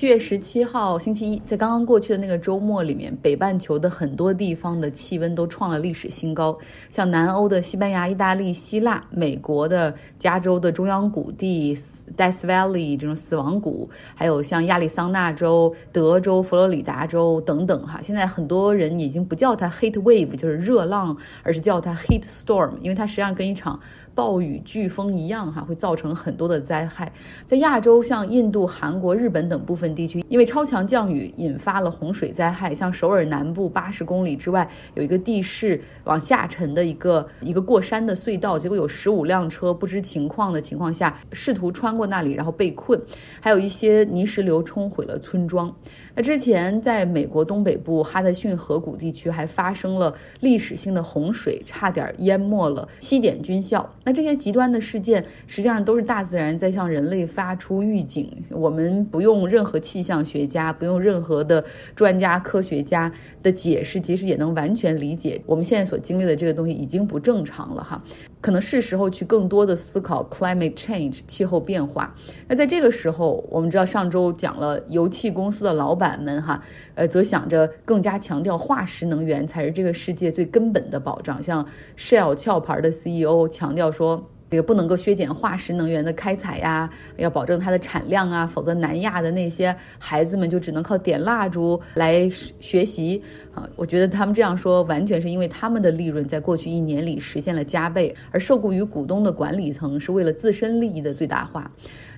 七月十七号星期一，在刚刚过去的那个周末里面，北半球的很多地方的气温都创了历史新高，像南欧的西班牙、意大利、希腊，美国的加州的中央谷地 Death Valley 这种死亡谷，还有像亚利桑那州、德州、佛罗里达州等等哈。现在很多人已经不叫它 heat wave，就是热浪，而是叫它 heat storm，因为它实际上跟一场。暴雨、飓风一样哈，会造成很多的灾害。在亚洲，像印度、韩国、日本等部分地区，因为超强降雨引发了洪水灾害。像首尔南部八十公里之外有一个地势往下沉的一个一个过山的隧道，结果有十五辆车不知情况的情况下试图穿过那里，然后被困。还有一些泥石流冲毁了村庄。那之前，在美国东北部哈德逊河谷地区还发生了历史性的洪水，差点淹没了西点军校。那这些极端的事件，实际上都是大自然在向人类发出预警。我们不用任何气象学家，不用任何的专家科学家的解释，其实也能完全理解，我们现在所经历的这个东西已经不正常了哈。可能是时候去更多的思考 climate change 气候变化。那在这个时候，我们知道上周讲了油气公司的老板们哈，呃，则想着更加强调化石能源才是这个世界最根本的保障。像 Shell 壳牌的 CEO 强调说。这个不能够削减化石能源的开采呀，要保证它的产量啊，否则南亚的那些孩子们就只能靠点蜡烛来学习啊。我觉得他们这样说，完全是因为他们的利润在过去一年里实现了加倍，而受雇于股东的管理层是为了自身利益的最大化。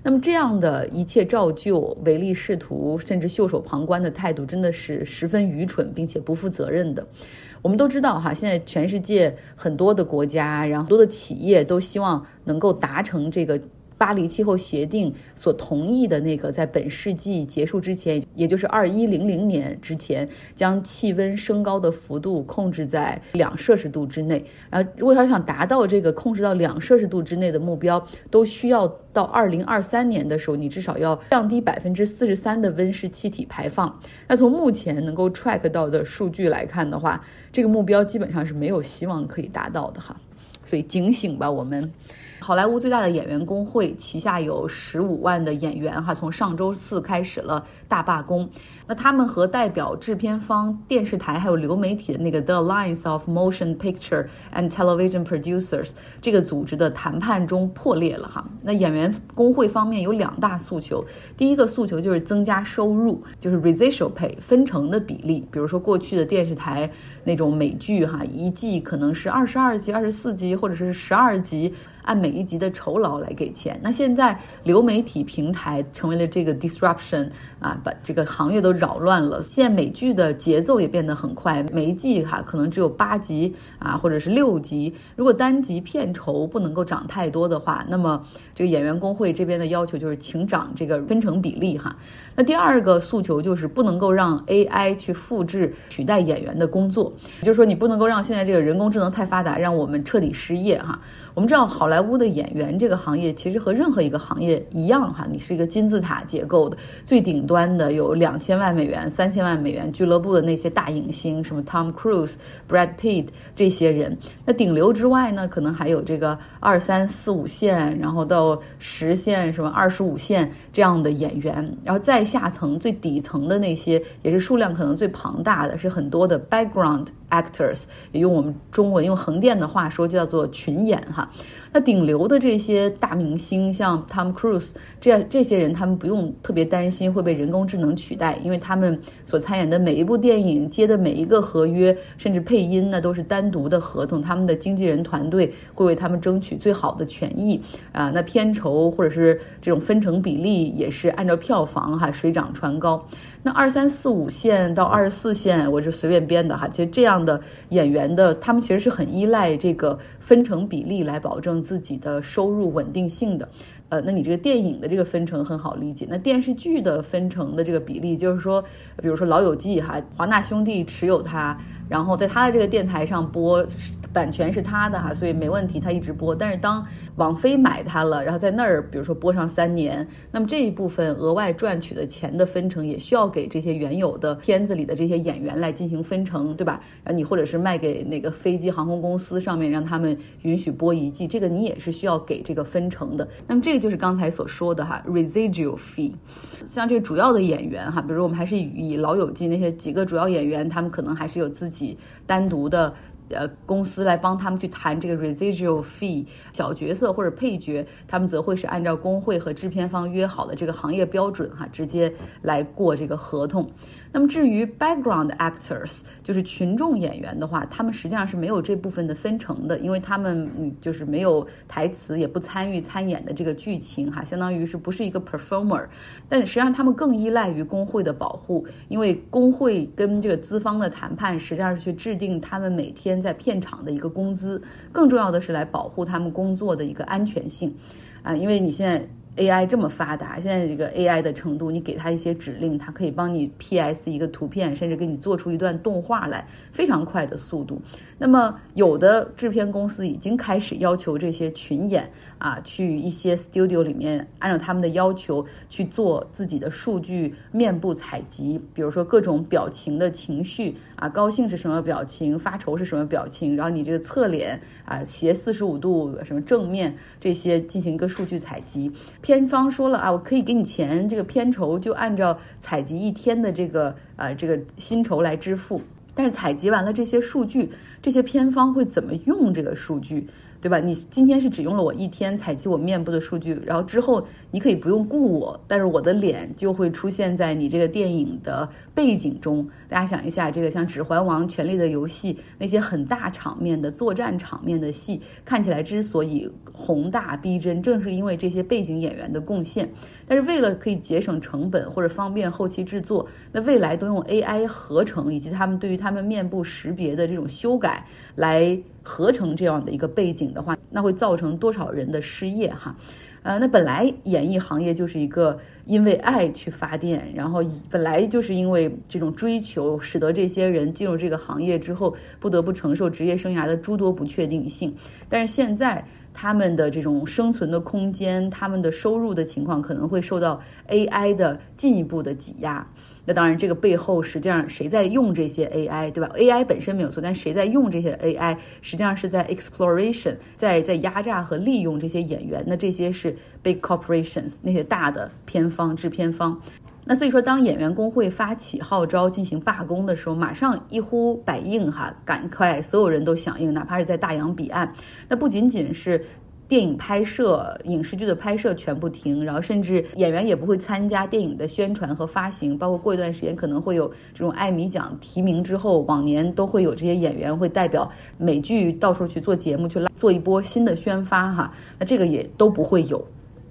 那么这样的一切照旧、唯利是图，甚至袖手旁观的态度，真的是十分愚蠢并且不负责任的。我们都知道哈，现在全世界很多的国家，然后很多的企业都希望能够达成这个。巴黎气候协定所同意的那个，在本世纪结束之前，也就是二一零零年之前，将气温升高的幅度控制在两摄氏度之内。然后，如果要想达到这个控制到两摄氏度之内的目标，都需要到二零二三年的时候，你至少要降低百分之四十三的温室气体排放。那从目前能够 track 到的数据来看的话，这个目标基本上是没有希望可以达到的哈。所以警醒吧，我们。好莱坞最大的演员工会旗下有十五万的演员，哈，从上周四开始了大罢工。那他们和代表制片方、电视台还有流媒体的那个 The Alliance of Motion Picture and Television Producers 这个组织的谈判中破裂了哈。那演员工会方面有两大诉求，第一个诉求就是增加收入，就是 residual pay 分成的比例。比如说过去的电视台那种美剧哈，一季可能是二十二集、二十四集或者是十二集，按每一集的酬劳来给钱。那现在流媒体平台成为了这个 disruption 啊，把这个行业都。扰乱了。现在美剧的节奏也变得很快，每一季哈可能只有八集啊，或者是六集。如果单集片酬不能够涨太多的话，那么这个演员工会这边的要求就是请涨这个分成比例哈。那第二个诉求就是不能够让 AI 去复制取代演员的工作，也就是说你不能够让现在这个人工智能太发达，让我们彻底失业哈。我们知道好好莱坞的演员这个行业其实和任何一个行业一样哈，你是一个金字塔结构的，最顶端的有两千万美元、三千万美元俱乐部的那些大影星，什么 Tom Cruise、Brad Pitt 这些人。那顶流之外呢，可能还有这个二三四五线，然后到十线、什么二十五线这样的演员，然后再下层最底层的那些，也是数量可能最庞大的，是很多的 background。actors 也用我们中文用横店的话说，就叫做群演哈。那顶流的这些大明星，像 Tom Cruise 这这些人，他们不用特别担心会被人工智能取代，因为他们所参演的每一部电影、接的每一个合约，甚至配音呢，都是单独的合同，他们的经纪人团队会为他们争取最好的权益啊。那片酬或者是这种分成比例，也是按照票房哈水涨船高。那二三四五线到二十四线，我是随便编的哈。其实这样的演员的，他们其实是很依赖这个分成比例来保证自己的收入稳定性的。呃，那你这个电影的这个分成很好理解，那电视剧的分成的这个比例，就是说，比如说《老友记》哈，华纳兄弟持有它然后在他的这个电台上播。版权是他的哈，所以没问题，他一直播。但是当王菲买它了，然后在那儿，比如说播上三年，那么这一部分额外赚取的钱的分成，也需要给这些原有的片子里的这些演员来进行分成，对吧？然后你或者是卖给那个飞机航空公司上面，让他们允许播一季，这个你也是需要给这个分成的。那么这个就是刚才所说的哈，residual fee。像这个主要的演员哈，比如我们还是以老友记那些几个主要演员，他们可能还是有自己己单独的。呃，公司来帮他们去谈这个 residual fee，小角色或者配角，他们则会是按照工会和制片方约好的这个行业标准哈，直接来过这个合同。那么至于 background actors，就是群众演员的话，他们实际上是没有这部分的分成的，因为他们就是没有台词，也不参与参演的这个剧情哈，相当于是不是一个 performer。但实际上他们更依赖于工会的保护，因为工会跟这个资方的谈判实际上是去制定他们每天在片场的一个工资，更重要的是来保护他们工作的一个安全性啊，因为你现在。AI 这么发达，现在这个 AI 的程度，你给它一些指令，它可以帮你 PS 一个图片，甚至给你做出一段动画来，非常快的速度。那么有的制片公司已经开始要求这些群演啊，去一些 studio 里面，按照他们的要求去做自己的数据面部采集，比如说各种表情的情绪啊，高兴是什么表情，发愁是什么表情，然后你这个侧脸啊，斜四十五度，什么正面这些进行一个数据采集。片方说了啊，我可以给你钱，这个片酬就按照采集一天的这个呃这个薪酬来支付。但是采集完了这些数据，这些片方会怎么用这个数据？对吧？你今天是只用了我一天采集我面部的数据，然后之后你可以不用雇我，但是我的脸就会出现在你这个电影的背景中。大家想一下，这个像《指环王》《权力的游戏》那些很大场面的作战场面的戏，看起来之所以宏大逼真，正是因为这些背景演员的贡献。但是为了可以节省成本或者方便后期制作，那未来都用 AI 合成以及他们对于他们面部识别的这种修改来。合成这样的一个背景的话，那会造成多少人的失业哈？呃，那本来演艺行业就是一个因为爱去发电，然后本来就是因为这种追求，使得这些人进入这个行业之后不得不承受职业生涯的诸多不确定性。但是现在他们的这种生存的空间，他们的收入的情况可能会受到 AI 的进一步的挤压。那当然，这个背后实际上谁在用这些 AI，对吧？AI 本身没有错，但谁在用这些 AI，实际上是在 exploration，在在压榨和利用这些演员。那这些是 big corporations 那些大的片方制片方。那所以说，当演员工会发起号召进行罢工的时候，马上一呼百应哈，赶快所有人都响应，哪怕是在大洋彼岸。那不仅仅是。电影拍摄、影视剧的拍摄全部停，然后甚至演员也不会参加电影的宣传和发行，包括过一段时间可能会有这种艾米奖提名之后，往年都会有这些演员会代表美剧到处去做节目，去拉做一波新的宣发哈，那这个也都不会有。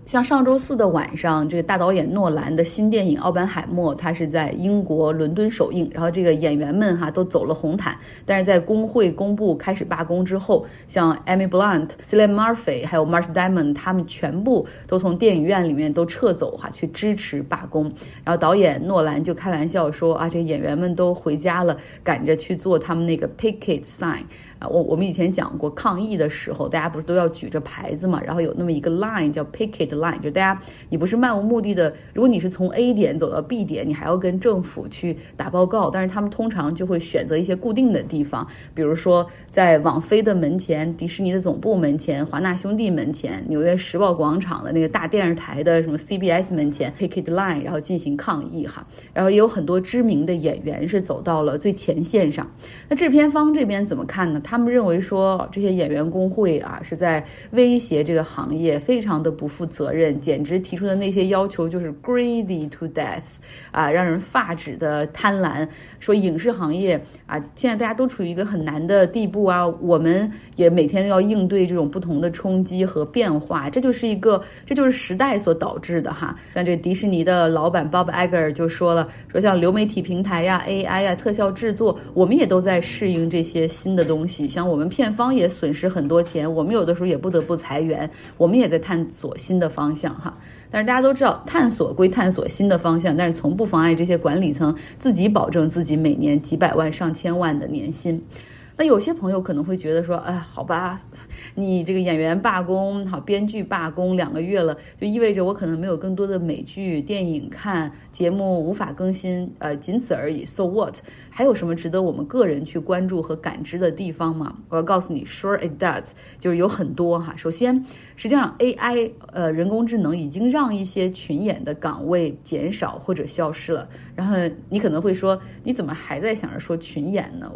像上周四的晚上，这个大导演诺兰的新电影《奥本海默》，他是在英国伦敦首映，然后这个演员们哈都走了红毯，但是在工会公布开始罢工之后，像 Amy Blunt、Cillian Murphy 还有 Matt Damon，他们全部都从电影院里面都撤走哈，去支持罢工。然后导演诺兰就开玩笑说啊，这演员们都回家了，赶着去做他们那个 picket sign。啊，我我们以前讲过，抗议的时候，大家不是都要举着牌子嘛？然后有那么一个 line 叫 picket line，就大家你不是漫无目的的，如果你是从 A 点走到 B 点，你还要跟政府去打报告，但是他们通常就会选择一些固定的地方，比如说在网飞的门前、迪士尼的总部门前、华纳兄弟门前、纽约时报广场的那个大电视台的什么 CBS 门前 picket line，然后进行抗议哈。然后也有很多知名的演员是走到了最前线上。那制片方这边怎么看呢？他他们认为说这些演员工会啊是在威胁这个行业，非常的不负责任，简直提出的那些要求就是 greedy to death，啊，让人发指的贪婪。说影视行业啊，现在大家都处于一个很难的地步啊，我们也每天要应对这种不同的冲击和变化，这就是一个，这就是时代所导致的哈。像这迪士尼的老板 Bob Iger 就说了，说像流媒体平台呀、AI 呀、特效制作，我们也都在适应这些新的东西。像我们片方也损失很多钱，我们有的时候也不得不裁员，我们也在探索新的方向哈。但是大家都知道，探索归探索新的方向，但是从不妨碍这些管理层自己保证自己每年几百万、上千万的年薪。那有些朋友可能会觉得说，哎，好吧，你这个演员罢工，好，编剧罢工两个月了，就意味着我可能没有更多的美剧、电影看，节目无法更新，呃，仅此而已。So what？还有什么值得我们个人去关注和感知的地方吗？我要告诉你，Sure it does，就是有很多哈。首先，实际上 AI，呃，人工智能已经让一些群演的岗位减少或者消失了。然后你可能会说，你怎么还在想着说群演呢？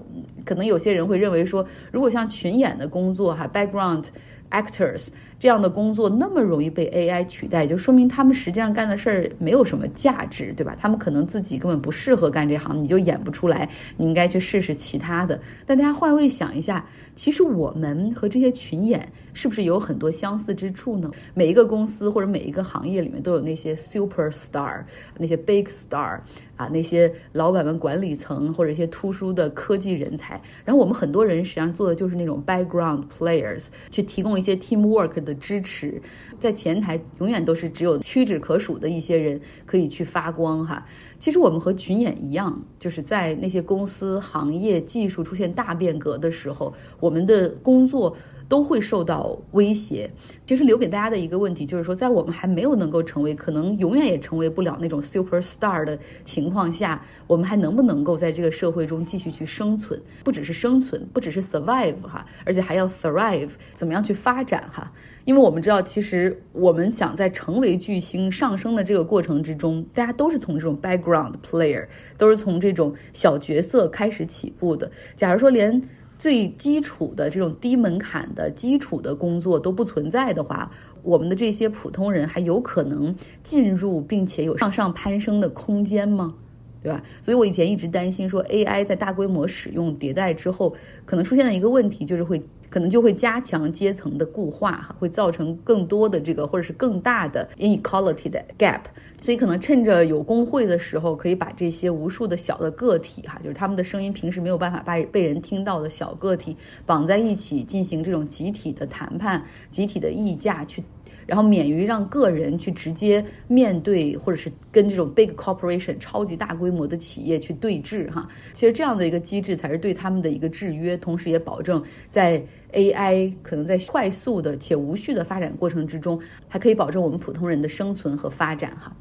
可能有些人会认为说，如果像群演的工作哈，background actors 这样的工作那么容易被 AI 取代，就说明他们实际上干的事儿没有什么价值，对吧？他们可能自己根本不适合干这行，你就演不出来，你应该去试试其他的。但大家换位想一下。其实我们和这些群演是不是有很多相似之处呢？每一个公司或者每一个行业里面都有那些 super star，那些 big star，啊，那些老板们、管理层或者一些突出的科技人才。然后我们很多人实际上做的就是那种 background players，去提供一些 teamwork 的支持，在前台永远都是只有屈指可数的一些人可以去发光哈。其实我们和群演一样，就是在那些公司、行业、技术出现大变革的时候，我们的工作都会受到威胁。其实留给大家的一个问题就是说，在我们还没有能够成为，可能永远也成为不了那种 super star 的情况下，我们还能不能够在这个社会中继续去生存？不只是生存，不只是 survive 哈，而且还要 thrive，怎么样去发展哈？因为我们知道，其实我们想在成为巨星上升的这个过程之中，大家都是从这种 background player，都是从这种小角色开始起步的。假如说连最基础的这种低门槛的基础的工作都不存在的话，我们的这些普通人还有可能进入并且有向上攀升的空间吗？对吧？所以我以前一直担心说，AI 在大规模使用迭代之后，可能出现的一个问题就是会。可能就会加强阶层的固化，会造成更多的这个或者是更大的 inequality 的 gap。所以可能趁着有工会的时候，可以把这些无数的小的个体，哈，就是他们的声音平时没有办法被被人听到的小个体绑在一起，进行这种集体的谈判、集体的议价去。然后免于让个人去直接面对，或者是跟这种 big corporation 超级大规模的企业去对峙哈。其实这样的一个机制才是对他们的一个制约，同时也保证在 AI 可能在快速的且无序的发展过程之中，还可以保证我们普通人的生存和发展哈。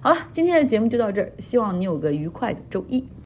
好了，今天的节目就到这儿，希望你有个愉快的周一。